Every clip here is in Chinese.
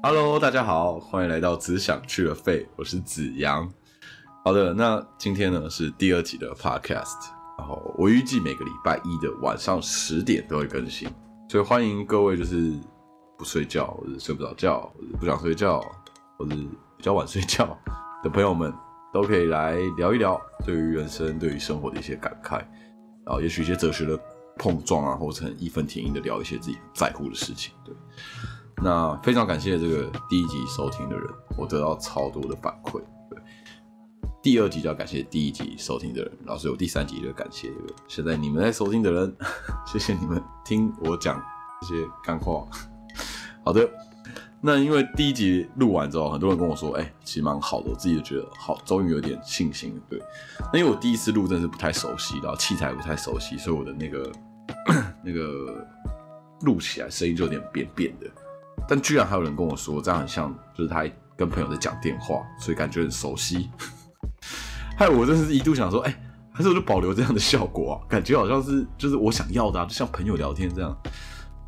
Hello，大家好，欢迎来到只想去了肺，我是子阳。好的，那今天呢是第二集的 Podcast，然后我预计每个礼拜一的晚上十点都会更新，所以欢迎各位就是不睡觉或者睡不着觉或者不想睡觉或者比较晚睡觉的朋友们，都可以来聊一聊对于人生、对于生活的一些感慨，然后也许一些哲学的碰撞啊，或者很义愤填膺的聊一些自己在乎的事情，对。那非常感谢这个第一集收听的人，我得到超多的反馈。对，第二集就要感谢第一集收听的人，然后所以我第三集就感谢这个现在你们在收听的人，谢谢你们听我讲这些干话。好的，那因为第一集录完之后，很多人跟我说，哎，其实蛮好的，我自己就觉得好，终于有点信心了。对，那因为我第一次录真是不太熟悉，然后器材不太熟悉，所以我的那个 那个录起来声音就有点扁扁的。但居然还有人跟我说，这样很像，就是他跟朋友在讲电话，所以感觉很熟悉。害我真是一度想说，哎，还是我就保留这样的效果啊，感觉好像是就是我想要的，啊就像朋友聊天这样。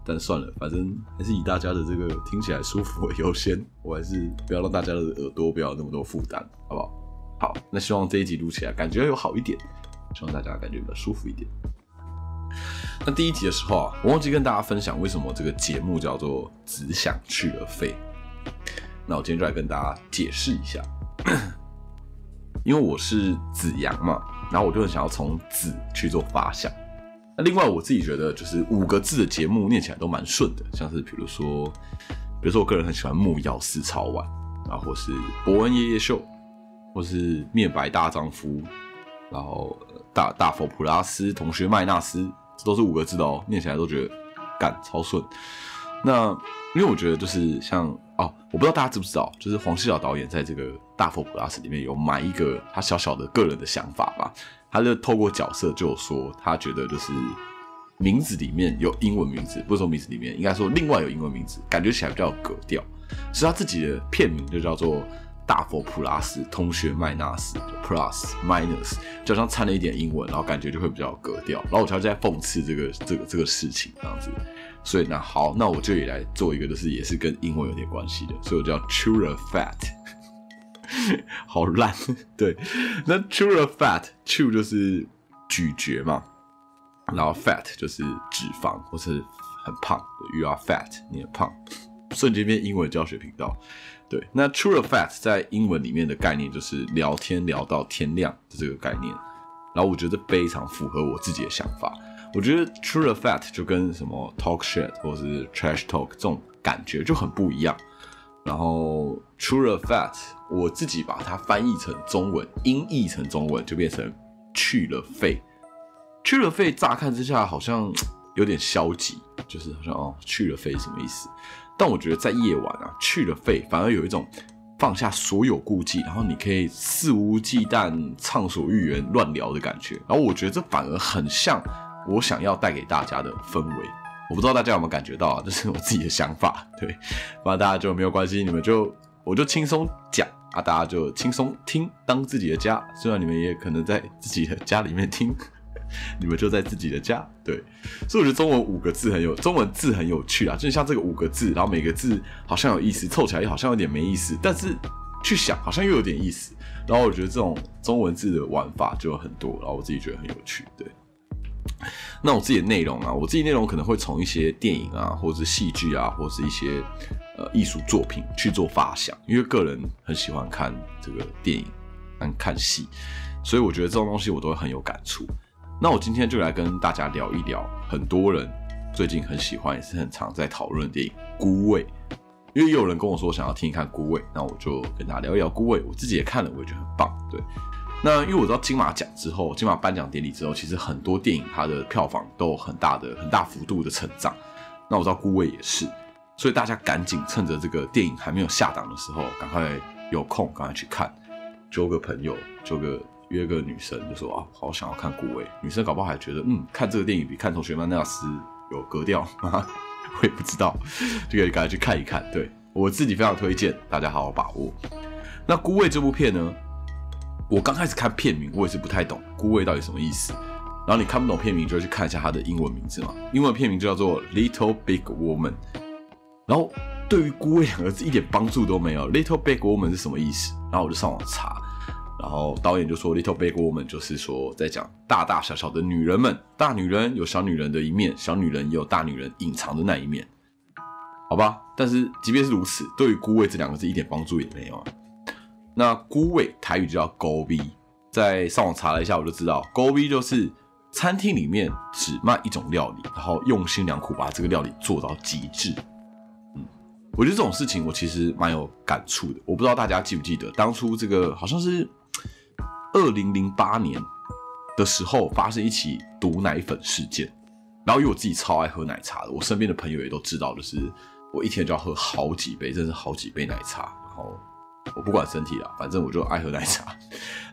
但算了，反正还是以大家的这个听起来舒服为优先，我还是不要让大家的耳朵不要那么多负担，好不好？好，那希望这一集录起来感觉有好一点，希望大家感觉比较舒服一点。那第一集的时候啊，我忘记跟大家分享为什么这个节目叫做“只想去而废”。那我今天就来跟大家解释一下，因为我是子阳嘛，然后我就很想要从“子”去做发想。那另外我自己觉得，就是五个字的节目念起来都蛮顺的，像是比如说，比如说我个人很喜欢木曜四超玩，然后或是伯恩夜夜秀，或是面白大丈夫，然后大大佛普拉斯同学麦纳斯。都是五个字的哦，念起来都觉得干超顺。那因为我觉得就是像哦，我不知道大家知不知道，就是黄西晓导演在这个《大佛普拉斯》里面有埋一个他小小的个人的想法吧。他就透过角色就说，他觉得就是名字里面有英文名字，不是说名字里面，应该说另外有英文名字，感觉起来比较格调。是他自己的片名就叫做。大佛普拉斯同学麦纳斯 plus minus 就像掺了一点英文，然后感觉就会比较格调。然后我就在讽刺这个这个这个事情这样子。所以呢，好，那我这里来做一个，就是也是跟英文有点关系的。所以我叫 chew the fat，好烂。对，那 chew the fat，chew 就是咀嚼嘛，然后 fat 就是脂肪或是很胖。You are fat，你很胖。瞬间变英文教学频道。对，那 true or fat 在英文里面的概念就是聊天聊到天亮的这个概念，然后我觉得非常符合我自己的想法。我觉得 true or fat 就跟什么 talk shit 或是 trash talk 这种感觉就很不一样。然后 true or fat 我自己把它翻译成中文，音译成中文就变成去了肺。去了肺，乍看之下好像有点消极，就是好像哦去了肺什么意思？但我觉得在夜晚啊，去了肺反而有一种放下所有顾忌，然后你可以肆无忌惮、畅所欲言、乱聊的感觉。然后我觉得这反而很像我想要带给大家的氛围。我不知道大家有没有感觉到啊？这是我自己的想法。对，反正大家就没有关系，你们就我就轻松讲啊，大家就轻松听，当自己的家。虽然你们也可能在自己的家里面听。你们就在自己的家，对，所以我觉得中文五个字很有，中文字很有趣啊，就像这个五个字，然后每个字好像有意思，凑起来又好像有点没意思，但是去想好像又有点意思，然后我觉得这种中文字的玩法就很多，然后我自己觉得很有趣，对。那我自己的内容啊，我自己内容可能会从一些电影啊，或者是戏剧啊，或者是一些呃艺术作品去做发想，因为个人很喜欢看这个电影，看看戏，所以我觉得这种东西我都会很有感触。那我今天就来跟大家聊一聊，很多人最近很喜欢，也是很常在讨论的电影《孤味》，因为也有人跟我说想要听一看《孤味》，那我就跟大家聊一聊《孤味》。我自己也看了，我也觉得很棒。对，那因为我知道金马奖之后，金马颁奖典礼之后，其实很多电影它的票房都有很大的、很大幅度的成长。那我知道《孤味》也是，所以大家赶紧趁着这个电影还没有下档的时候，赶快有空赶快去看，揪个朋友，揪个。约个女生就说啊，好想要看古味。女生搞不好还觉得，嗯，看这个电影比看同学曼纳斯有格调 啊。我也不知道，就可以赶快去看一看。对我自己非常推荐，大家好好把握。那孤味这部片呢，我刚开始看片名，我也是不太懂孤味到底什么意思。然后你看不懂片名，就会去看一下它的英文名字嘛。英文片名就叫做 Little Big Woman。然后对于孤味两个字一点帮助都没有。Little big woman 是什么意思？然后我就上网查，然后导演就说 Little big woman 就是说在讲大大小小的女人们，大女人有小女人的一面，小女人也有大女人隐藏的那一面，好吧？但是即便是如此，对于孤味这两个字一点帮助也没有啊。那孤味台语就叫勾逼，在上网查了一下，我就知道勾逼就是餐厅里面只卖一种料理，然后用心良苦把这个料理做到极致。我觉得这种事情我其实蛮有感触的。我不知道大家记不记得，当初这个好像是二零零八年的时候发生一起毒奶粉事件。然后因为我自己超爱喝奶茶的，我身边的朋友也都知道，就是我一天就要喝好几杯，真是好几杯奶茶。然后我不管身体了，反正我就爱喝奶茶。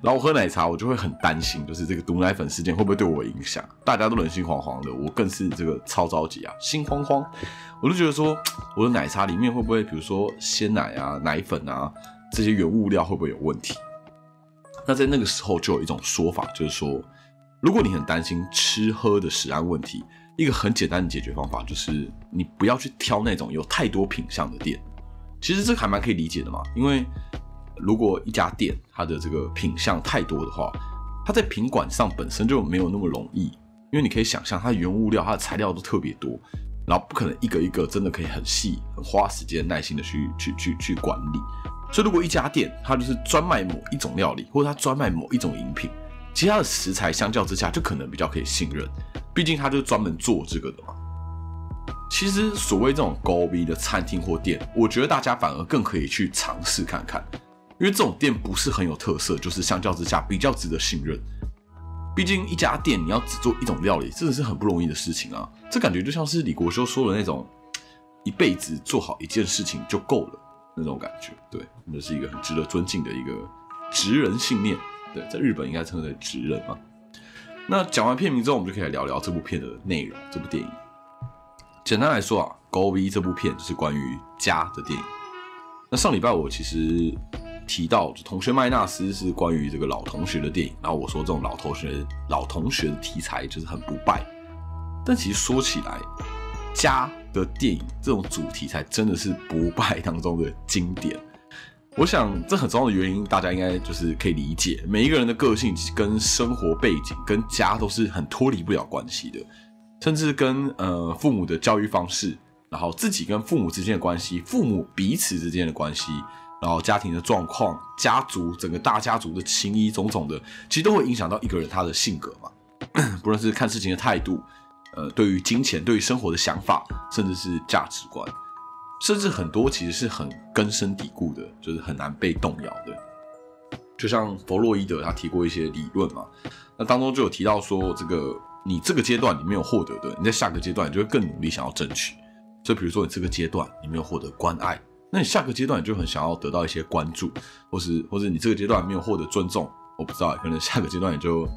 然后我喝奶茶，我就会很担心，就是这个毒奶粉事件会不会对我影响？大家都人心惶惶的，我更是这个超着急啊，心慌慌。我就觉得说，我的奶茶里面会不会，比如说鲜奶啊、奶粉啊这些原物料会不会有问题？那在那个时候就有一种说法，就是说，如果你很担心吃喝的食安问题，一个很简单的解决方法就是你不要去挑那种有太多品相的店。其实这个还蛮可以理解的嘛，因为如果一家店它的这个品相太多的话，它在品管上本身就没有那么容易，因为你可以想象它的原物料、它的材料都特别多。然后不可能一个一个真的可以很细、很花时间、耐心的去去去去管理。所以如果一家店它就是专卖某一种料理，或者它专卖某一种饮品，其他的食材相较之下就可能比较可以信任，毕竟它就是专门做这个的嘛。其实所谓这种高逼的餐厅或店，我觉得大家反而更可以去尝试看看，因为这种店不是很有特色，就是相较之下比较值得信任。毕竟一家店你要只做一种料理，真的是很不容易的事情啊！这感觉就像是李国修说的那种，一辈子做好一件事情就够了那种感觉。对，那是一个很值得尊敬的一个职人信念。对，在日本应该称为职人嘛。那讲完片名之后，我们就可以来聊聊这部片的内容。这部电影，简单来说啊，《高 V》这部片就是关于家的电影。那上礼拜我其实。提到同学麦纳斯是关于这个老同学的电影，然后我说这种老同学老同学的题材就是很不败，但其实说起来，家的电影这种主题才真的是不败当中的经典。我想这很重要的原因，大家应该就是可以理解，每一个人的个性跟生活背景跟家都是很脱离不了关系的，甚至跟呃父母的教育方式，然后自己跟父母之间的关系，父母彼此之间的关系。然后家庭的状况、家族整个大家族的情谊种种的，其实都会影响到一个人他的性格嘛。不论是看事情的态度，呃，对于金钱、对于生活的想法，甚至是价值观，甚至很多其实是很根深蒂固的，就是很难被动摇的。就像弗洛伊德他提过一些理论嘛，那当中就有提到说，这个你这个阶段你没有获得的，你在下个阶段你就会更努力想要争取。就比如说你这个阶段你没有获得关爱。那你下个阶段你就很想要得到一些关注，或是或者你这个阶段没有获得尊重，我不知道，可能下个阶段你就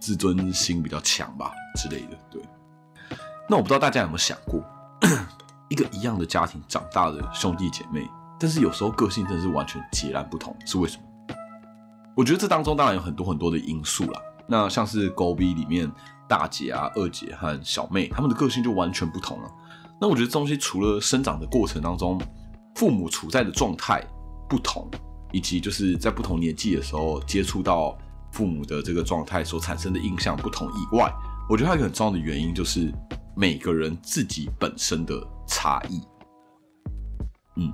自尊心比较强吧之类的。对，那我不知道大家有没有想过，一个一样的家庭长大的兄弟姐妹，但是有时候个性真是完全截然不同，是为什么？我觉得这当中当然有很多很多的因素啦。那像是高 B 里面大姐啊、二姐和小妹，他们的个性就完全不同了。那我觉得这东西除了生长的过程当中，父母处在的状态不同，以及就是在不同年纪的时候接触到父母的这个状态所产生的印象不同以外，我觉得还有一个很重要的原因就是每个人自己本身的差异。嗯，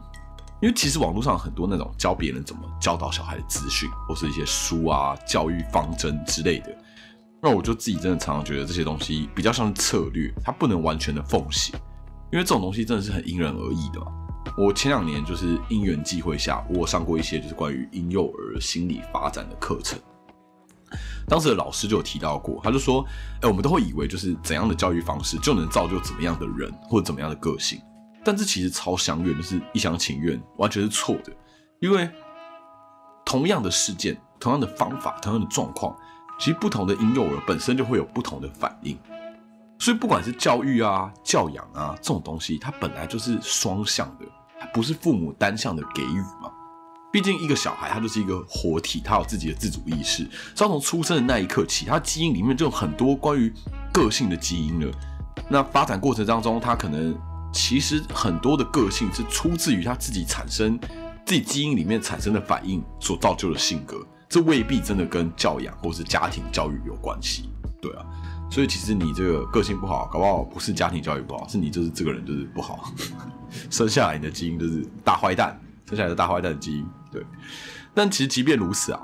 因为其实网络上很多那种教别人怎么教导小孩的资讯，或是一些书啊、教育方针之类的，那我就自己真的常常觉得这些东西比较像是策略，它不能完全的奉行，因为这种东西真的是很因人而异的嘛。我前两年就是因缘际会下，我上过一些就是关于婴幼儿心理发展的课程。当时的老师就有提到过，他就说：“哎，我们都会以为就是怎样的教育方式就能造就怎么样的人或者怎么样的个性，但这其实超相远，就是一厢情愿，完全是错的。因为同样的事件、同样的方法、同样的状况，其实不同的婴幼儿本身就会有不同的反应。”所以，不管是教育啊、教养啊这种东西，它本来就是双向的，它不是父母单向的给予嘛。毕竟，一个小孩他就是一个活体，他有自己的自主意识。从出生的那一刻起，他基因里面就有很多关于个性的基因了。那发展过程当中，他可能其实很多的个性是出自于他自己产生自己基因里面产生的反应所造就的性格，这未必真的跟教养或是家庭教育有关系。对啊，所以其实你这个个性不好，搞不好不是家庭教育不好，是你就是这个人就是不好，生下来你的基因就是大坏蛋，生下来的大坏蛋基因。对，但其实即便如此啊，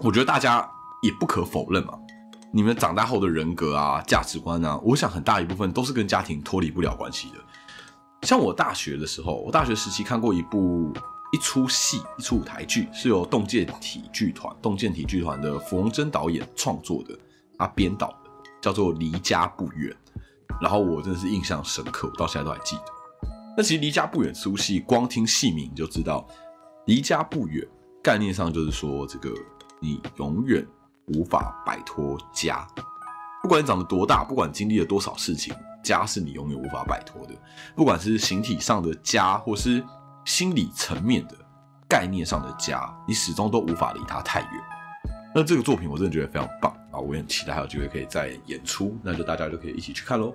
我觉得大家也不可否认嘛。你们长大后的人格啊、价值观啊，我想很大一部分都是跟家庭脱离不了关系的。像我大学的时候，我大学时期看过一部一出戏、一出舞台剧，是由洞见体剧团、洞见体剧团的芙蓉珍导演创作的，他编导的，叫做《离家不远》。然后我真的是印象深刻，我到现在都还记得。那其实《离家不远》出戏，光听戏名就知道，离家不远，概念上就是说，这个你永远。无法摆脱家，不管你长得多大，不管经历了多少事情，家是你永远无法摆脱的。不管是形体上的家，或是心理层面的概念上的家，你始终都无法离它太远。那这个作品我真的觉得非常棒啊！我也很期待还有机会可以再演出，那就大家就可以一起去看喽。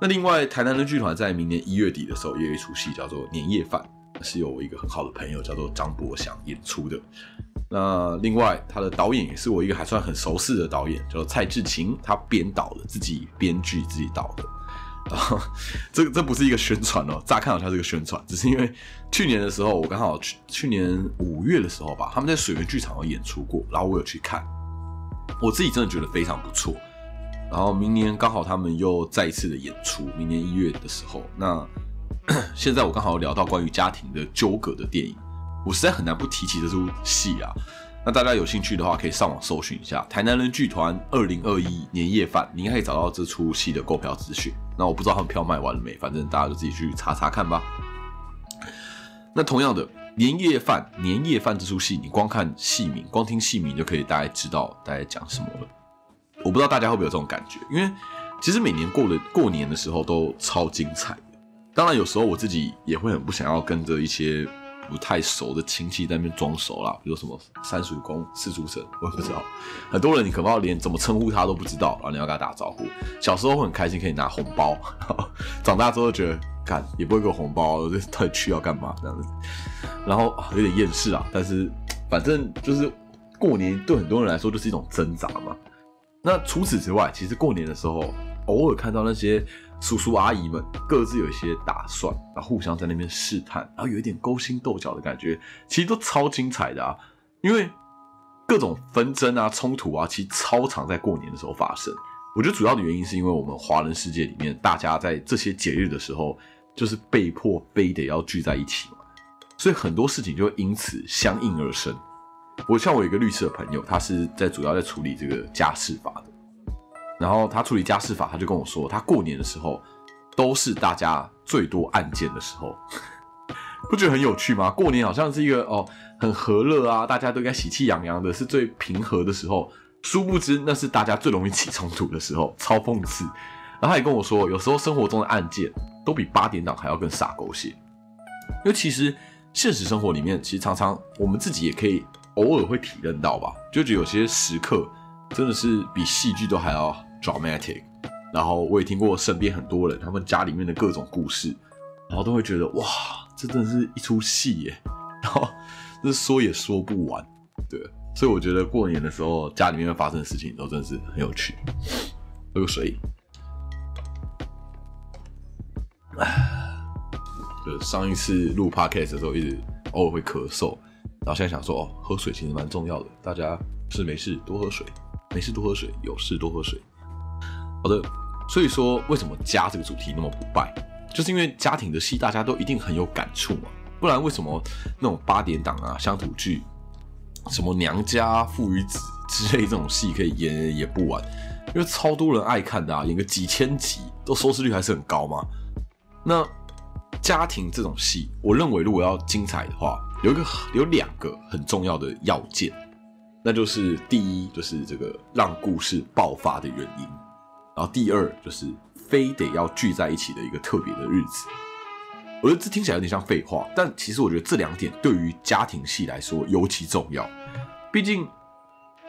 那另外，台南的剧团在明年一月底的时候也有一出戏，叫做《年夜饭》，是有我一个很好的朋友叫做张博祥演出的。那另外，他的导演也是我一个还算很熟悉的导演，叫蔡志勤，他编导的，自己编剧自己导的。啊，这这不是一个宣传哦，乍看好像是个宣传，只是因为去年的时候，我刚好去去年五月的时候吧，他们在水源剧场有演出过，然后我有去看，我自己真的觉得非常不错。然后明年刚好他们又再一次的演出，明年一月的时候，那现在我刚好聊到关于家庭的纠葛的电影。我实在很难不提起这出戏啊！那大家有兴趣的话，可以上网搜寻一下台南人剧团二零二一年夜饭，你应该可以找到这出戏的购票资讯。那我不知道他们票卖完了没，反正大家就自己去查查看吧。那同样的年夜饭，年夜饭这出戏，你光看戏名，光听戏名就可以大概知道大概讲什么了。我不知道大家会不会有这种感觉，因为其实每年过的过年的时候都超精彩。当然有时候我自己也会很不想要跟着一些。不太熟的亲戚在那边装熟啦，比如什么三叔公、四叔婶，我也不知道。很多人你可能连怎么称呼他都不知道，然后你要跟他打招呼。小时候很开心可以拿红包，长大之后觉得干也不会给我红包，这到底去要干嘛这样子？然后有点厌世啊。但是反正就是过年对很多人来说就是一种挣扎嘛。那除此之外，其实过年的时候偶尔看到那些。叔叔阿姨们各自有一些打算，然后互相在那边试探，然后有一点勾心斗角的感觉，其实都超精彩的啊！因为各种纷争啊、冲突啊，其实超常在过年的时候发生。我觉得主要的原因是因为我们华人世界里面，大家在这些节日的时候，就是被迫非得要聚在一起嘛，所以很多事情就因此相应而生。我像我有一个律师的朋友，他是在主要在处理这个家事法的。然后他处理家事法，他就跟我说，他过年的时候都是大家最多案件的时候，不觉得很有趣吗？过年好像是一个哦很和乐啊，大家都应该喜气洋洋的，是最平和的时候。殊不知那是大家最容易起冲突的时候，超讽刺。然后他也跟我说，有时候生活中的案件都比八点档还要更傻狗血。因为其实现实生活里面，其实常常我们自己也可以偶尔会体认到吧，就觉得有些时刻真的是比戏剧都还要。dramatic，然后我也听过身边很多人他们家里面的各种故事，然后都会觉得哇，这真的是一出戏耶，然后这说也说不完，对，所以我觉得过年的时候家里面发生的事情都真的是很有趣。喝个水，就上一次录 podcast 的时候一直偶尔会咳嗽，然后现在想说哦，喝水其实蛮重要的，大家是没事多喝水，没事多喝水，有事多喝水。好的，所以说为什么家这个主题那么不败，就是因为家庭的戏大家都一定很有感触嘛，不然为什么那种八点档啊、乡土剧，什么娘家父与子之类这种戏可以演演不完，因为超多人爱看的啊，演个几千集都收视率还是很高嘛。那家庭这种戏，我认为如果要精彩的话，有一个有两个很重要的要件，那就是第一就是这个让故事爆发的原因。然后第二就是非得要聚在一起的一个特别的日子，我觉得这听起来有点像废话，但其实我觉得这两点对于家庭戏来说尤其重要。毕竟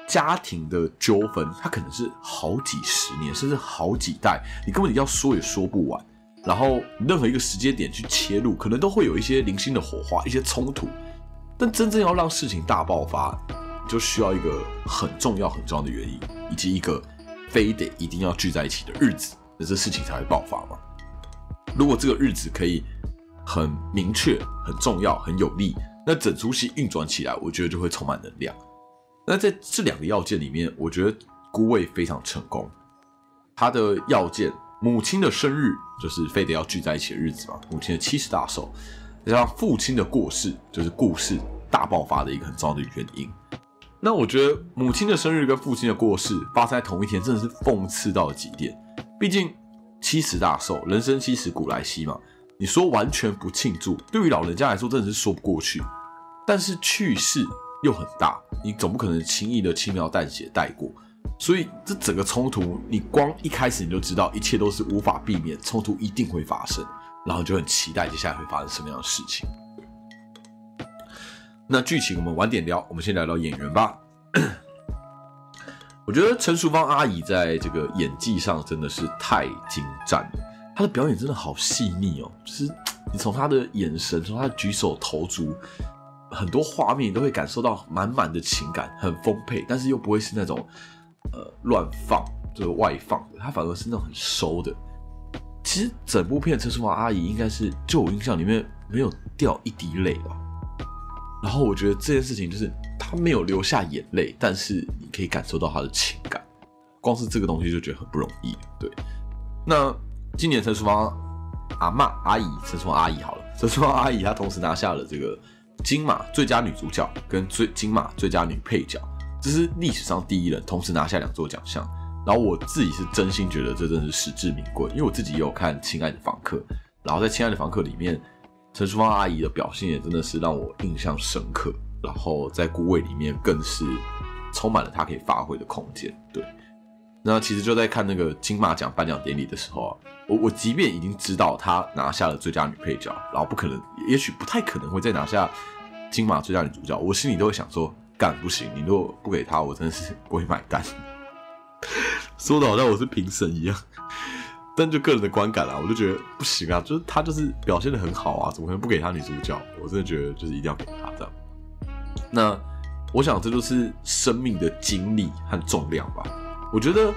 家庭的纠纷，它可能是好几十年，甚至好几代，你根本要说也说不完。然后任何一个时间点去切入，可能都会有一些零星的火花、一些冲突。但真正要让事情大爆发，就需要一个很重要、很重要的原因，以及一个非得一定要聚在一起的日子，那这事情才会爆发嘛。如果这个日子可以很明确、很重要、很有力，那整出戏运转起来，我觉得就会充满能量。那在这两个要件里面，我觉得孤位非常成功。他的要件，母亲的生日就是非得要聚在一起的日子嘛，母亲的七十大寿。加上父亲的过世，就是故事大爆发的一个很重要的原因。那我觉得母亲的生日跟父亲的过世发生在同一天，真的是讽刺到了极点。毕竟七十大寿，人生七十古来稀嘛，你说完全不庆祝，对于老人家来说真的是说不过去。但是去世又很大，你总不可能轻易的轻描淡写带过。所以这整个冲突，你光一开始你就知道，一切都是无法避免，冲突一定会发生。然后就很期待接下来会发生什么样的事情。那剧情我们晚点聊，我们先聊聊演员吧。我觉得陈淑芳阿姨在这个演技上真的是太精湛了，她的表演真的好细腻哦，就是你从她的眼神，从她的举手投足，很多画面都会感受到满满的情感，很丰沛，但是又不会是那种呃乱放，就是外放，她反而是那种很收的。其实整部片陈淑芳阿姨应该是，就我印象里面没有掉一滴泪吧。然后我觉得这件事情就是他没有流下眼泪，但是你可以感受到他的情感。光是这个东西就觉得很不容易。对，那今年陈淑芳阿妈阿姨陈淑芳阿姨好了，陈淑芳阿姨她同时拿下了这个金马最佳女主角跟最金马最佳女配角，这是历史上第一人同时拿下两座奖项。然后我自己是真心觉得这真的是实至名归，因为我自己也有看《亲爱的房客》，然后在《亲爱的房客》里面，陈淑芳阿姨的表现也真的是让我印象深刻。然后在《孤味》里面更是充满了她可以发挥的空间。对，那其实就在看那个金马奖颁奖典礼的时候啊，我我即便已经知道她拿下了最佳女配角，然后不可能，也许不太可能会再拿下金马最佳女主角，我心里都会想说，干不行，你如果不给她，我真的是不会买单。说的好像我是评审一样，但就个人的观感啊，我就觉得不行啊，就是他就是表现的很好啊，怎么可能不给他女主角？我真的觉得就是一定要给他这样。那我想这就是生命的经历和重量吧。我觉得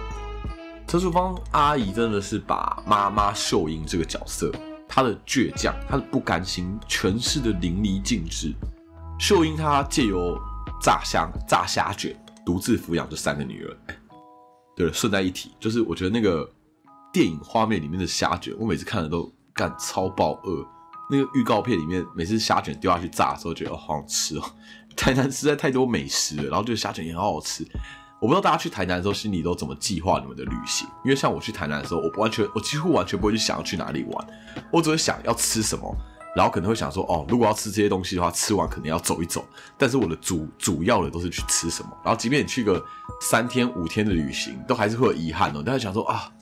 陈淑芳阿姨真的是把妈妈秀英这个角色，她的倔强，她的不甘心，诠释的淋漓尽致。秀英她借由炸香炸虾卷，独自抚养这三个女儿。对了，顺带一提，就是我觉得那个电影画面里面的虾卷，我每次看了都干超爆饿。那个预告片里面，每次虾卷丢下去炸的时候，觉得好想吃哦。台南实在太多美食了，然后觉得虾卷也很好吃。我不知道大家去台南的时候，心里都怎么计划你们的旅行？因为像我去台南的时候，我完全，我几乎完全不会去想要去哪里玩，我只会想要吃什么。然后可能会想说，哦，如果要吃这些东西的话，吃完可能要走一走。但是我的主主要的都是去吃什么。然后即便你去个三天五天的旅行，都还是会有遗憾哦。大家想说啊，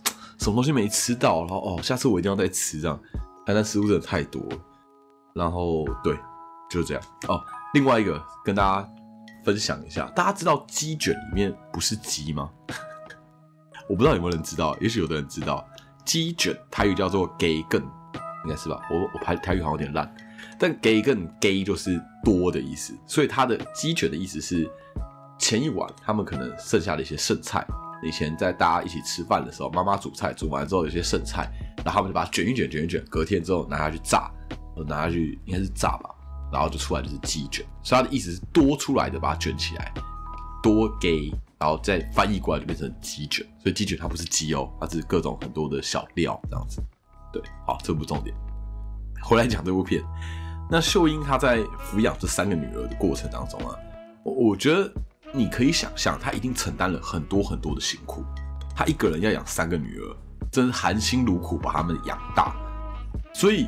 什么东西没吃到，然后哦，下次我一定要再吃这样。台南食物真的太多了。然后对，就是这样哦。另外一个跟大家分享一下，大家知道鸡卷里面不是鸡吗？我不知道有没有人知道，也许有的人知道，鸡卷台语叫做 gay 更。应该是吧，我我台台语好像有点烂，但 gay 更 gay 就是多的意思，所以它的鸡卷的意思是前一晚他们可能剩下的一些剩菜，以前在大家一起吃饭的时候，妈妈煮菜煮完之后有些剩菜，然后他们就把它卷一卷卷一卷，隔天之后拿下去炸，拿下去应该是炸吧，然后就出来就是鸡卷，所以它的意思是多出来的把它卷起来，多给然后再翻译过来就变成鸡卷，所以鸡卷它不是鸡哦，它是各种很多的小料这样子。对，好，这不重点。回来讲这部片，那秀英她在抚养这三个女儿的过程当中啊，我我觉得你可以想象，他一定承担了很多很多的辛苦。他一个人要养三个女儿，真是含辛茹苦把她们养大。所以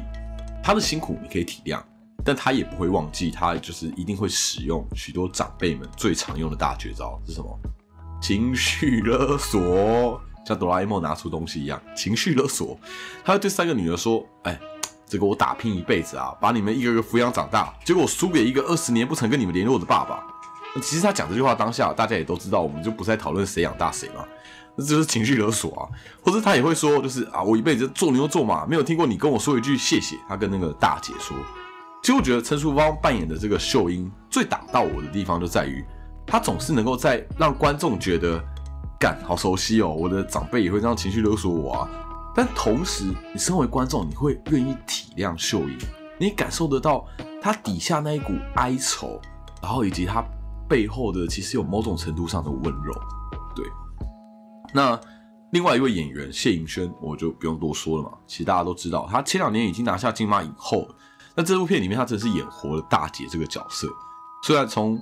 他的辛苦你可以体谅，但他也不会忘记，他就是一定会使用许多长辈们最常用的大绝招是什么？情绪勒索。像哆啦 A 梦拿出东西一样，情绪勒索。他对三个女儿说：“哎，这个我打拼一辈子啊，把你们一个个抚养长大，结果输给一个二十年不曾跟你们联络的爸爸。”其实他讲这句话当下，大家也都知道，我们就不再讨论谁养大谁嘛。这就是情绪勒索啊。或者他也会说，就是啊，我一辈子做牛做马，没有听过你跟我说一句谢谢。他跟那个大姐说。其实我觉得陈淑芳扮演的这个秀英最打到我的地方就在于，她总是能够在让观众觉得，干好熟悉哦，我的长辈也会这样情绪勒索我啊。但同时，你身为观众，你会愿意体谅秀英，你感受得到她底下那一股哀愁，然后以及她背后的其实有某种程度上的温柔。对，那另外一位演员谢盈萱，我就不用多说了嘛，其实大家都知道，她前两年已经拿下金马影后。那这部片里面，她真的是演活了大姐这个角色。虽然从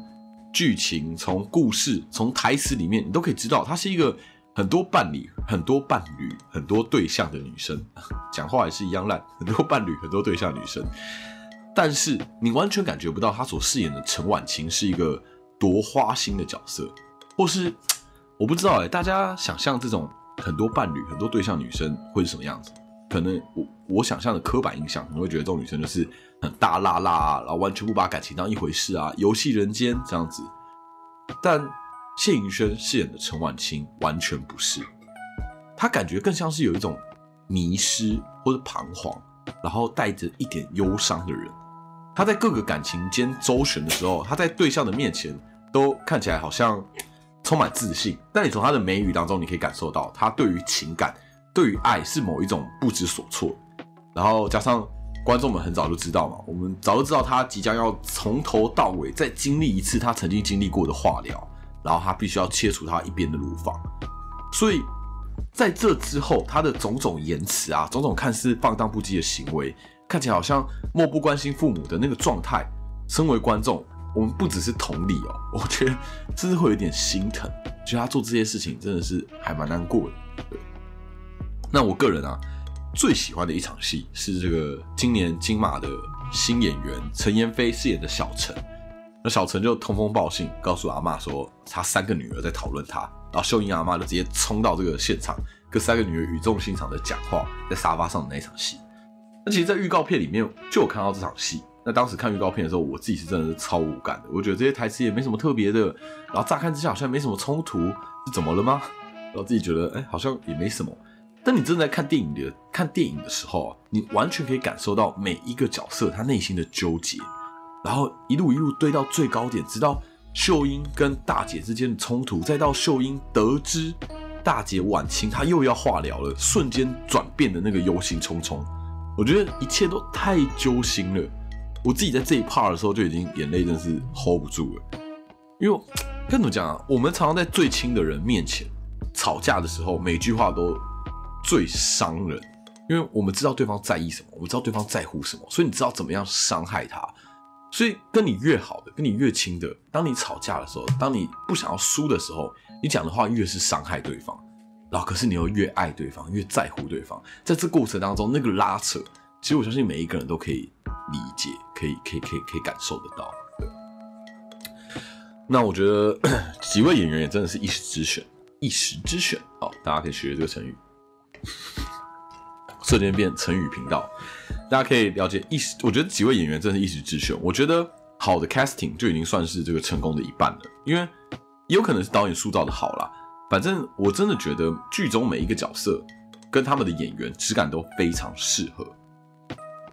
剧情、从故事、从台词里面，你都可以知道她是一个很多伴侣、很多伴侣、很多对象的女生，讲话也是一样烂。很多伴侣、很多对象女生，但是你完全感觉不到她所饰演的陈婉清是一个多花心的角色，或是我不知道哎，大家想象这种很多伴侣、很多对象女生会是什么样子？可能我我想象的刻板印象，可能会觉得这种女生就是很大辣辣啊，然后完全不把感情当一回事啊，游戏人间这样子。但谢盈萱饰演的陈婉清完全不是，她感觉更像是有一种迷失或者彷徨，然后带着一点忧伤的人。她在各个感情间周旋的时候，她在对象的面前都看起来好像充满自信，但你从他的眉宇当中，你可以感受到他对于情感。对于爱是某一种不知所措，然后加上观众们很早就知道嘛，我们早就知道他即将要从头到尾再经历一次他曾经经历过的化疗，然后他必须要切除他一边的乳房，所以在这之后，他的种种言辞啊，种种看似放荡不羁的行为，看起来好像漠不关心父母的那个状态，身为观众，我们不只是同理哦，我觉得真是会有点心疼，觉得他做这些事情真的是还蛮难过的。那我个人啊，最喜欢的一场戏是这个今年金马的新演员陈妍霏饰演的小陈。那小陈就通风报信，告诉阿妈说他三个女儿在讨论他，然后秀英阿妈就直接冲到这个现场，跟三个女儿语重心长的讲话，在沙发上的那一场戏。那其实，在预告片里面就有看到这场戏。那当时看预告片的时候，我自己是真的是超无感的，我觉得这些台词也没什么特别的，然后乍看之下好像没什么冲突，是怎么了吗？然后自己觉得，哎，好像也没什么。当你正在看电影的看电影的时候啊，你完全可以感受到每一个角色他内心的纠结，然后一路一路堆到最高点，直到秀英跟大姐之间的冲突，再到秀英得知大姐晚清她又要化疗了，瞬间转变的那个忧心忡忡。我觉得一切都太揪心了。我自己在这一 part 的时候就已经眼泪真是 hold 不住了，因为该怎么讲啊？我们常常在最亲的人面前吵架的时候，每句话都。最伤人，因为我们知道对方在意什么，我们知道对方在乎什么，所以你知道怎么样伤害他。所以跟你越好的，跟你越亲的，当你吵架的时候，当你不想要输的时候，你讲的话越是伤害对方。然后可是你又越爱对方，越在乎对方，在这过程当中那个拉扯，其实我相信每一个人都可以理解，可以可以可以可以感受得到。那我觉得几位演员也真的是一时之选，一时之选哦，大家可以学这个成语。瞬间变成语频道，大家可以了解一时。我觉得几位演员真的是一时之选。我觉得好的 casting 就已经算是这个成功的一半了，因为有可能是导演塑造的好啦。反正我真的觉得剧中每一个角色跟他们的演员质感都非常适合。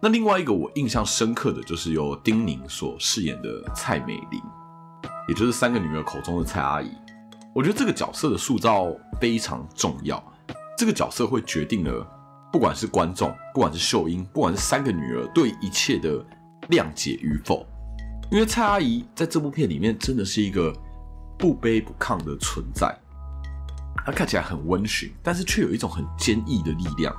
那另外一个我印象深刻的就是由丁宁所饰演的蔡美玲，也就是三个女儿口中的蔡阿姨。我觉得这个角色的塑造非常重要。这个角色会决定了，不管是观众，不管是秀英，不管是三个女儿对一切的谅解与否。因为蔡阿姨在这部片里面真的是一个不卑不亢的存在，她看起来很温驯，但是却有一种很坚毅的力量。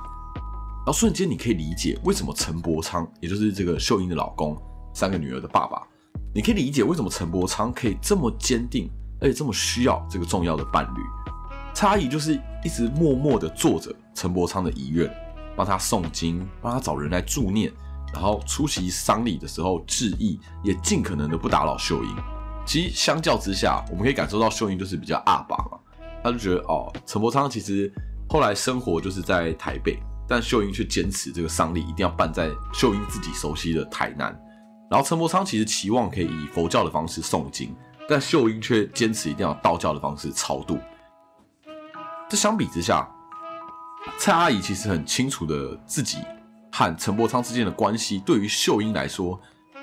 然后瞬间你可以理解为什么陈伯昌，也就是这个秀英的老公，三个女儿的爸爸，你可以理解为什么陈伯昌可以这么坚定，而且这么需要这个重要的伴侣。差异就是一直默默的坐着陈伯昌的遗愿，帮他诵经，帮他找人来助念，然后出席丧礼的时候致意，也尽可能的不打扰秀英。其实相较之下，我们可以感受到秀英就是比较阿爸嘛，他就觉得哦，陈伯昌其实后来生活就是在台北，但秀英却坚持这个丧礼一定要办在秀英自己熟悉的台南。然后陈伯昌其实期望可以以佛教的方式诵经，但秀英却坚持一定要道教的方式超度。这相比之下，蔡阿姨其实很清楚的自己和陈伯昌之间的关系，对于秀英来说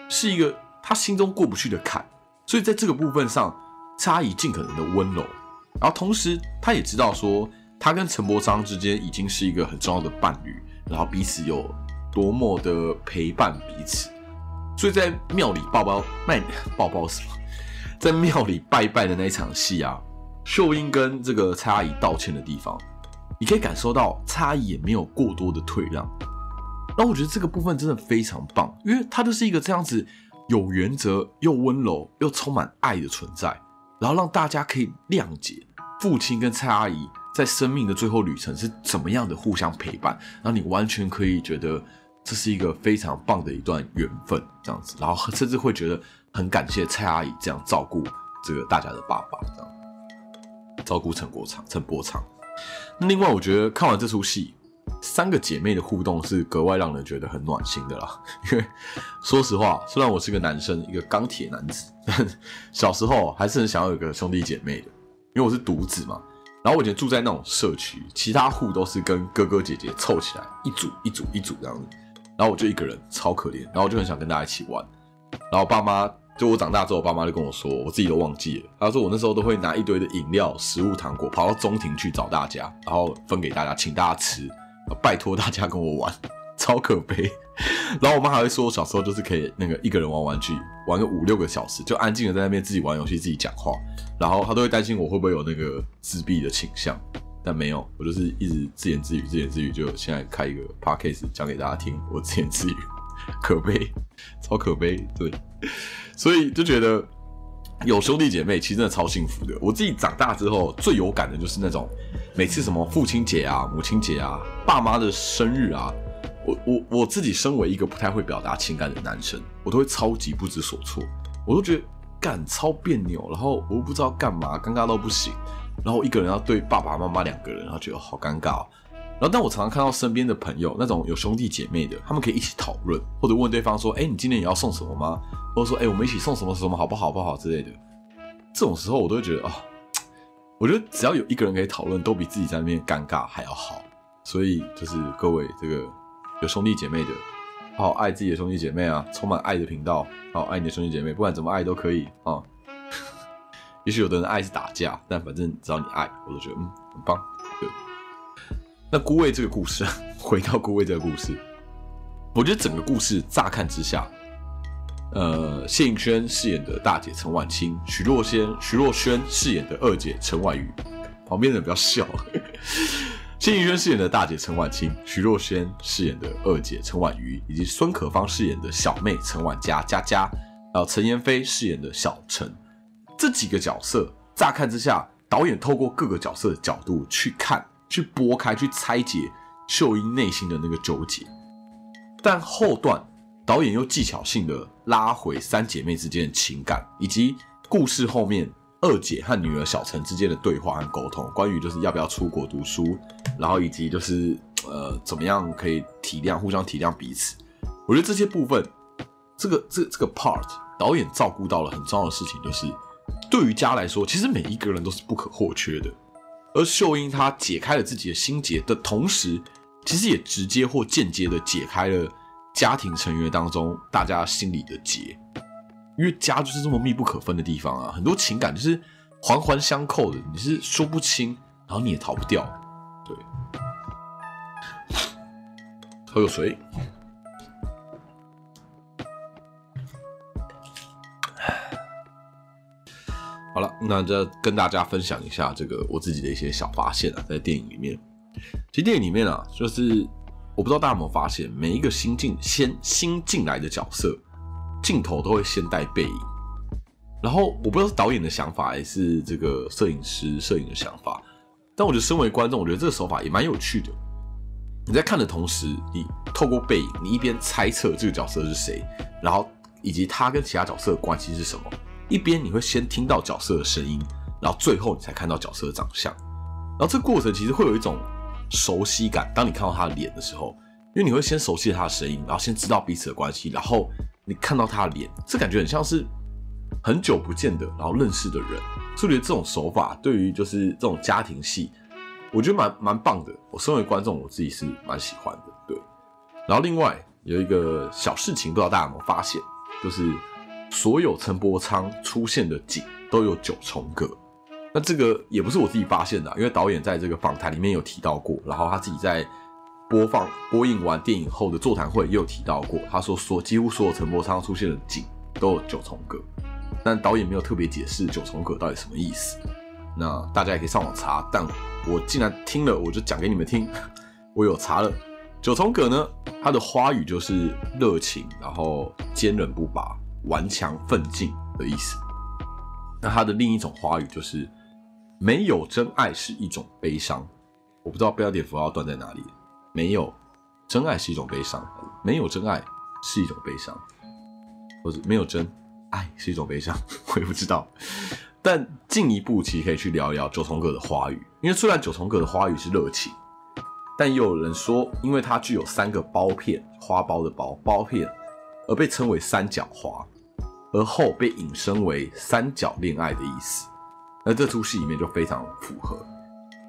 是一个她心中过不去的坎，所以在这个部分上，蔡阿姨尽可能的温柔，然后同时她也知道说，他跟陈伯昌之间已经是一个很重要的伴侣，然后彼此有多么的陪伴彼此，所以在庙里抱抱卖抱抱什么，在庙里拜拜的那一场戏啊。秀英跟这个蔡阿姨道歉的地方，你可以感受到蔡阿姨也没有过多的退让。那我觉得这个部分真的非常棒，因为她就是一个这样子有原则又温柔又充满爱的存在，然后让大家可以谅解父亲跟蔡阿姨在生命的最后旅程是怎么样的互相陪伴，让你完全可以觉得这是一个非常棒的一段缘分，这样子，然后甚至会觉得很感谢蔡阿姨这样照顾这个大家的爸爸，这样。照顾陈国昌、陈伯昌。那另外，我觉得看完这出戏，三个姐妹的互动是格外让人觉得很暖心的啦。因为说实话，虽然我是个男生，一个钢铁男子，小时候还是很想要有个兄弟姐妹的。因为我是独子嘛，然后我以前住在那种社区，其他户都是跟哥哥姐姐凑起来一组一组一组这样子，然后我就一个人超可怜，然后我就很想跟大家一起玩，然后爸妈。就我长大之后，我爸妈就跟我说，我自己都忘记了。他说我那时候都会拿一堆的饮料、食物、糖果，跑到中庭去找大家，然后分给大家，请大家吃，拜托大家跟我玩，超可悲。然后我妈还会说，我小时候就是可以那个一个人玩玩具，玩个五六个小时，就安静的在那边自己玩游戏、自己讲话。然后她都会担心我会不会有那个自闭的倾向，但没有，我就是一直自言自语、自言自语，就现在开一个 podcast 讲给大家听，我自言自语。可悲，超可悲，对，所以就觉得有兄弟姐妹其实真的超幸福的。我自己长大之后最有感的就是那种每次什么父亲节啊、母亲节啊、爸妈的生日啊，我我我自己身为一个不太会表达情感的男生，我都会超级不知所措，我都觉得干超别扭，然后我又不知道干嘛，尴尬到不行，然后一个人要对爸爸妈妈两个人，然后觉得好尴尬哦。然后，但我常常看到身边的朋友，那种有兄弟姐妹的，他们可以一起讨论，或者问对方说：“哎，你今年也要送什么吗？”或者说：“哎，我们一起送什么什么好不好？不好之类的。”这种时候，我都会觉得啊，我觉得只要有一个人可以讨论，都比自己在那边尴尬还要好。所以，就是各位这个有兄弟姐妹的，好好爱自己的兄弟姐妹啊，充满爱的频道，好爱你的兄弟姐妹，不管怎么爱都可以啊。也许有的人爱是打架，但反正只要你爱，我都觉得嗯很棒。那孤味这个故事，回到孤味这个故事，我觉得整个故事乍看之下，呃，谢颖轩饰演的大姐陈婉清，徐若瑄徐若瑄饰演的二姐陈婉瑜，旁边的人不要笑。谢颖轩饰演的大姐陈婉清，徐若瑄饰演的二姐陈婉瑜，以及孙可芳饰演的小妹陈婉佳佳佳，还有陈妍霏饰演的小陈，这几个角色，乍看之下，导演透过各个角色的角度去看。去拨开、去拆解秀英内心的那个纠结，但后段导演又技巧性的拉回三姐妹之间的情感，以及故事后面二姐和女儿小陈之间的对话和沟通，关于就是要不要出国读书，然后以及就是呃怎么样可以体谅、互相体谅彼此。我觉得这些部分，这个这这个 part 导演照顾到了很重要的事情，就是对于家来说，其实每一个人都是不可或缺的。而秀英她解开了自己的心结的同时，其实也直接或间接的解开了家庭成员当中大家心里的结，因为家就是这么密不可分的地方啊，很多情感就是环环相扣的，你是说不清，然后你也逃不掉，对。喝个水。好了，那就跟大家分享一下这个我自己的一些小发现啊，在电影里面，其实电影里面啊，就是我不知道大家有没有发现，每一个新进先新进来的角色，镜头都会先带背影，然后我不知道是导演的想法还是这个摄影师摄影的想法，但我觉得身为观众，我觉得这个手法也蛮有趣的。你在看的同时，你透过背影，你一边猜测这个角色是谁，然后以及他跟其他角色的关系是什么。一边你会先听到角色的声音，然后最后你才看到角色的长相，然后这个过程其实会有一种熟悉感。当你看到他的脸的时候，因为你会先熟悉他的声音，然后先知道彼此的关系，然后你看到他的脸，这感觉很像是很久不见的，然后认识的人。所以这种手法对于就是这种家庭戏，我觉得蛮蛮棒的。我身为观众，我自己是蛮喜欢的。对，然后另外有一个小事情，不知道大家有没有发现，就是所有陈柏昌出现的景都有九重葛。那这个也不是我自己发现的，因为导演在这个访谈里面有提到过，然后他自己在播放播映完电影后的座谈会也有提到过。他说，所几乎所有陈柏昌出现的景都有九重葛，但导演没有特别解释九重葛到底什么意思。那大家也可以上网查，但我既然听了，我就讲给你们听。我有查了，九重葛呢，它的花语就是热情，然后坚韧不拔、顽强奋进的意思。那它的另一种花语就是没有真爱是一种悲伤。我不知道标点符号断在哪里。没有真爱是一种悲伤，没有真爱是一种悲伤，或者没有真爱是一种悲伤，我也不知道。但进一步其实可以去聊一聊九重葛的花语，因为虽然九重葛的花语是热情，但也有人说，因为它具有三个苞片，花苞的苞苞片，而被称为三角花，而后被引申为三角恋爱的意思。那这出戏里面就非常符合。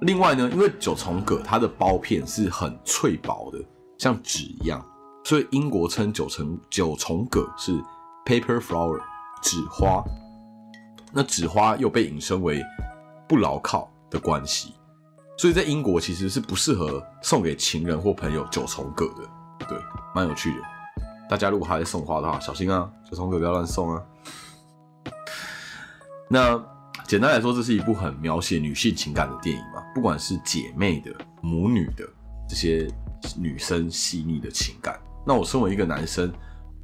另外呢，因为九重葛它的苞片是很脆薄的，像纸一样，所以英国称九重九重葛是 paper flower 纸花。那纸花又被引申为不牢靠的关系，所以在英国其实是不适合送给情人或朋友九重葛的。对，蛮有趣的。大家如果还在送花的话，小心啊，九重葛不要乱送啊。那简单来说，这是一部很描写女性情感的电影嘛，不管是姐妹的、母女的这些女生细腻的情感。那我身为一个男生。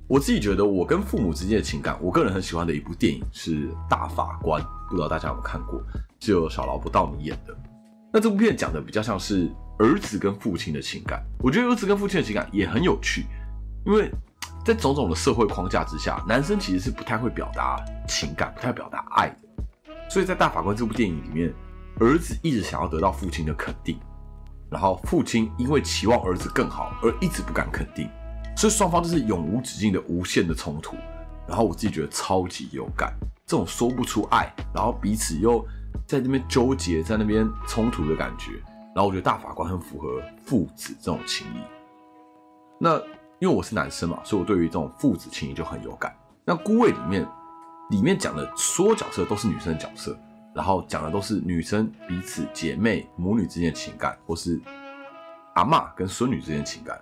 我自己觉得，我跟父母之间的情感，我个人很喜欢的一部电影是《大法官》，不知道大家有没有看过，是由小劳勃道尼演的。那这部片讲的比较像是儿子跟父亲的情感，我觉得儿子跟父亲的情感也很有趣，因为在种种的社会框架之下，男生其实是不太会表达情感，不太表达爱的。所以在《大法官》这部电影里面，儿子一直想要得到父亲的肯定，然后父亲因为期望儿子更好而一直不敢肯定。所以双方就是永无止境的无限的冲突，然后我自己觉得超级有感，这种说不出爱，然后彼此又在那边纠结，在那边冲突的感觉，然后我觉得大法官很符合父子这种情谊。那因为我是男生嘛，所以我对于这种父子情谊就很有感。那孤味里面里面讲的所有角色都是女生的角色，然后讲的都是女生彼此姐妹母女之间的情感，或是阿妈跟孙女之间的情感。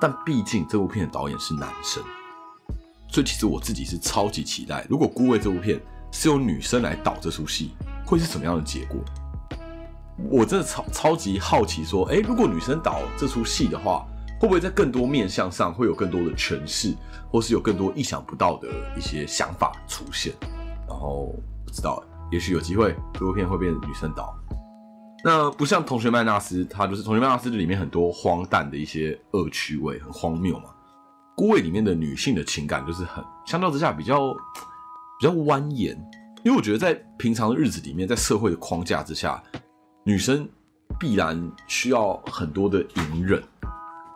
但毕竟这部片的导演是男生，所以其实我自己是超级期待，如果《孤味》这部片是由女生来导这出戏，会是什么样的结果？我真的超超级好奇，说，哎，如果女生导这出戏的话，会不会在更多面向上会有更多的诠释，或是有更多意想不到的一些想法出现？然后不知道，也许有机会这部片会变女生导。那不像《同学麦纳斯》，它就是《同学麦纳斯》里面很多荒诞的一些恶趣味，很荒谬嘛。孤味里面的女性的情感就是很相较之下比较比较蜿蜒，因为我觉得在平常的日子里面，在社会的框架之下，女生必然需要很多的隐忍，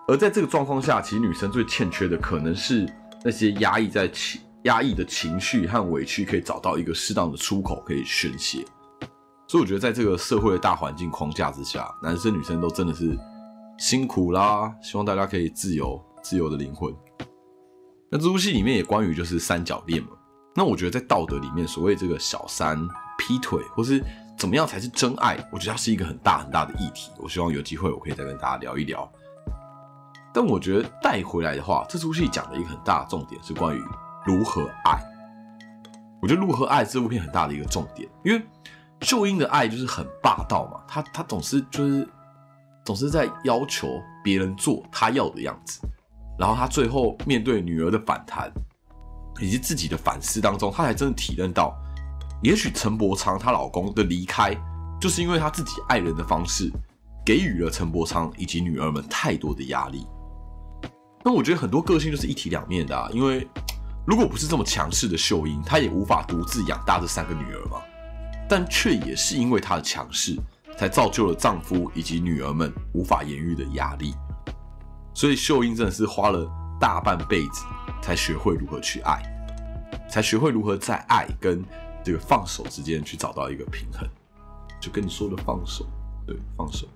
而在这个状况下，其实女生最欠缺的可能是那些压抑在情压抑的情绪和委屈，可以找到一个适当的出口，可以宣泄。所以我觉得，在这个社会的大环境框架之下，男生女生都真的是辛苦啦。希望大家可以自由、自由的灵魂。那这部戏里面也关于就是三角恋嘛。那我觉得在道德里面，所谓这个小三劈腿，或是怎么样才是真爱，我觉得它是一个很大很大的议题。我希望有机会我可以再跟大家聊一聊。但我觉得带回来的话，这出戏讲的一个很大的重点是关于如何爱。我觉得如何爱这部片很大的一个重点，因为。秀英的爱就是很霸道嘛，她她总是就是总是在要求别人做她要的样子，然后她最后面对女儿的反弹以及自己的反思当中，她才真的体认到，也许陈伯昌她老公的离开，就是因为他自己爱人的方式给予了陈伯昌以及女儿们太多的压力。那我觉得很多个性就是一体两面的啊，因为如果不是这么强势的秀英，她也无法独自养大这三个女儿嘛。但却也是因为她的强势，才造就了丈夫以及女儿们无法言喻的压力。所以秀英真的是花了大半辈子，才学会如何去爱，才学会如何在爱跟这个放手之间去找到一个平衡。就跟你说的放手，对，放手。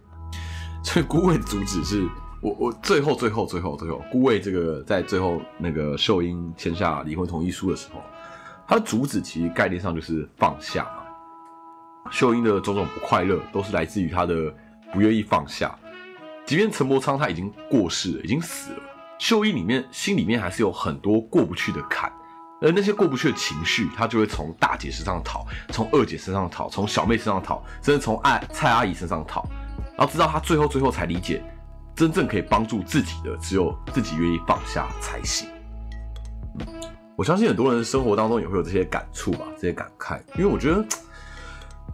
所以孤味的主旨是我我最后最后最后最后顾魏这个在最后那个秀英签下离婚同意书的时候，他的主旨其实概念上就是放下嘛。秀英的种种不快乐都是来自于他的不愿意放下，即便陈伯昌他已经过世了，已经死了，秀英里面心里面还是有很多过不去的坎。而那些过不去的情绪，他就会从大姐身上讨，从二姐身上讨，从小妹身上讨，甚至从爱蔡阿姨身上讨，然后直到他最后最后才理解，真正可以帮助自己的，只有自己愿意放下才行。我相信很多人生活当中也会有这些感触吧，这些感慨，因为我觉得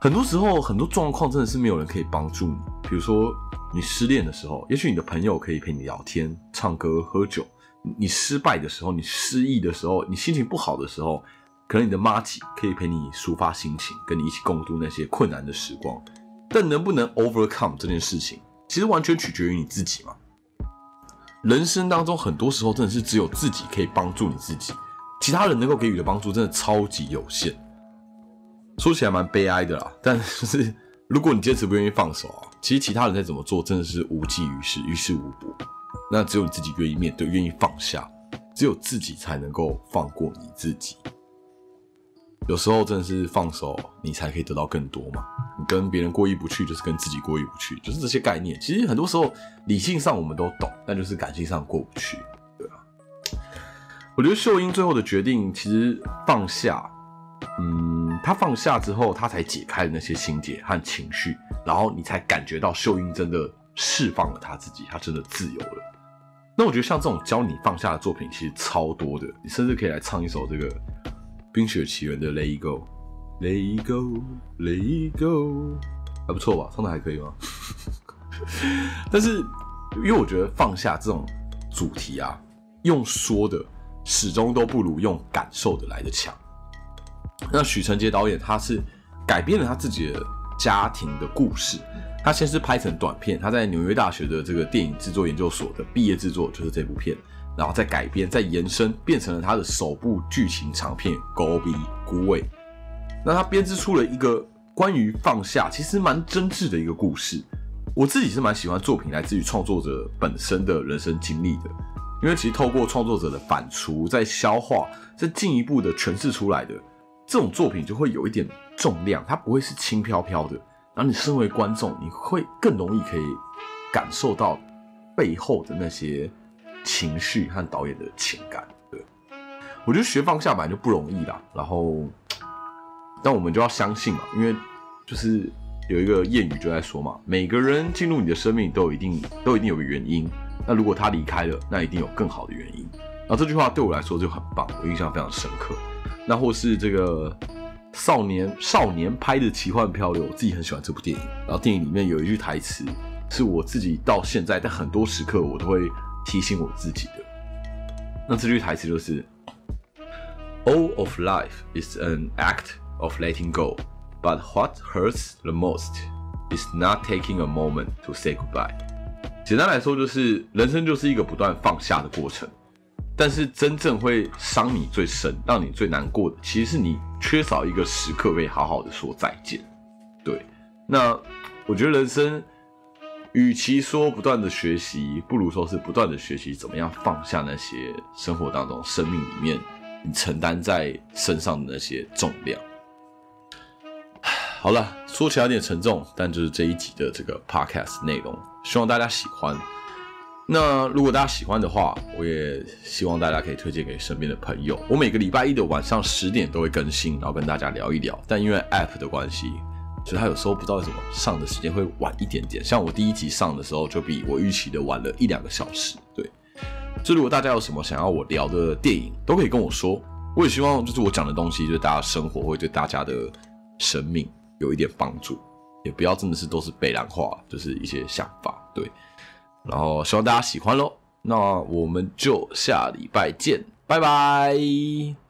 很多时候很多状况真的是没有人可以帮助你。比如说你失恋的时候，也许你的朋友可以陪你聊天、唱歌、喝酒。你失败的时候，你失意的时候，你心情不好的时候，可能你的妈吉可以陪你抒发心情，跟你一起共度那些困难的时光。但能不能 overcome 这件事情，其实完全取决于你自己嘛。人生当中很多时候真的是只有自己可以帮助你自己，其他人能够给予的帮助真的超级有限。说起来蛮悲哀的啦，但是如果你坚持不愿意放手啊，其实其他人再怎么做真的是无济于事，于事无补。那只有你自己愿意面对，愿意放下，只有自己才能够放过你自己。有时候真的是放手，你才可以得到更多嘛。跟别人过意不去，就是跟自己过意不去，就是这些概念。其实很多时候理性上我们都懂，但就是感性上过不去，对啊。我觉得秀英最后的决定，其实放下，嗯，她放下之后，她才解开了那些心结和情绪，然后你才感觉到秀英真的释放了她自己，她真的自由了。那我觉得像这种教你放下的作品其实超多的，你甚至可以来唱一首这个《冰雪奇缘》的《Let Go》，Let It Go，Let It Go，还不错吧？唱的还可以吗？但是因为我觉得放下这种主题啊，用说的始终都不如用感受的来的强。那许承杰导演他是改编了他自己的家庭的故事。他先是拍成短片，他在纽约大学的这个电影制作研究所的毕业制作就是这部片，然后再改编、再延伸，变成了他的首部剧情长片《狗比孤味》。那他编织出了一个关于放下，其实蛮真挚的一个故事。我自己是蛮喜欢作品来自于创作者本身的人生经历的，因为其实透过创作者的反刍、在消化、再进一步的诠释出来的这种作品，就会有一点重量，它不会是轻飘飘的。然后你身为观众，你会更容易可以感受到背后的那些情绪和导演的情感。对，我觉得学放下本来就不容易啦。然后，但我们就要相信嘛，因为就是有一个谚语就在说嘛，每个人进入你的生命都有一定都一定有个原因。那如果他离开了，那一定有更好的原因。然后这句话对我来说就很棒，我印象非常深刻。那或是这个。少年少年拍的奇幻漂流，我自己很喜欢这部电影。然后电影里面有一句台词，是我自己到现在在很多时刻我都会提醒我自己的。那这句台词就是 “All of life is an act of letting go, but what hurts the most is not taking a moment to say goodbye。”简单来说，就是人生就是一个不断放下的过程。但是真正会伤你最深、让你最难过的，其实是你缺少一个时刻可以好好的说再见。对，那我觉得人生，与其说不断的学习，不如说是不断的学习怎么样放下那些生活当中、生命里面你承担在身上的那些重量。好了，说起来有点沉重，但就是这一集的这个 podcast 内容，希望大家喜欢。那如果大家喜欢的话，我也希望大家可以推荐给身边的朋友。我每个礼拜一的晚上十点都会更新，然后跟大家聊一聊。但因为 App 的关系，所以它有时候不知道为什么上的时间会晚一点点。像我第一集上的时候，就比我预期的晚了一两个小时。对，就如果大家有什么想要我聊的电影，都可以跟我说。我也希望就是我讲的东西，就是大家生活会对大家的生命有一点帮助，也不要真的是都是北兰话，就是一些想法。对。然后希望大家喜欢喽，那我们就下礼拜见，拜拜。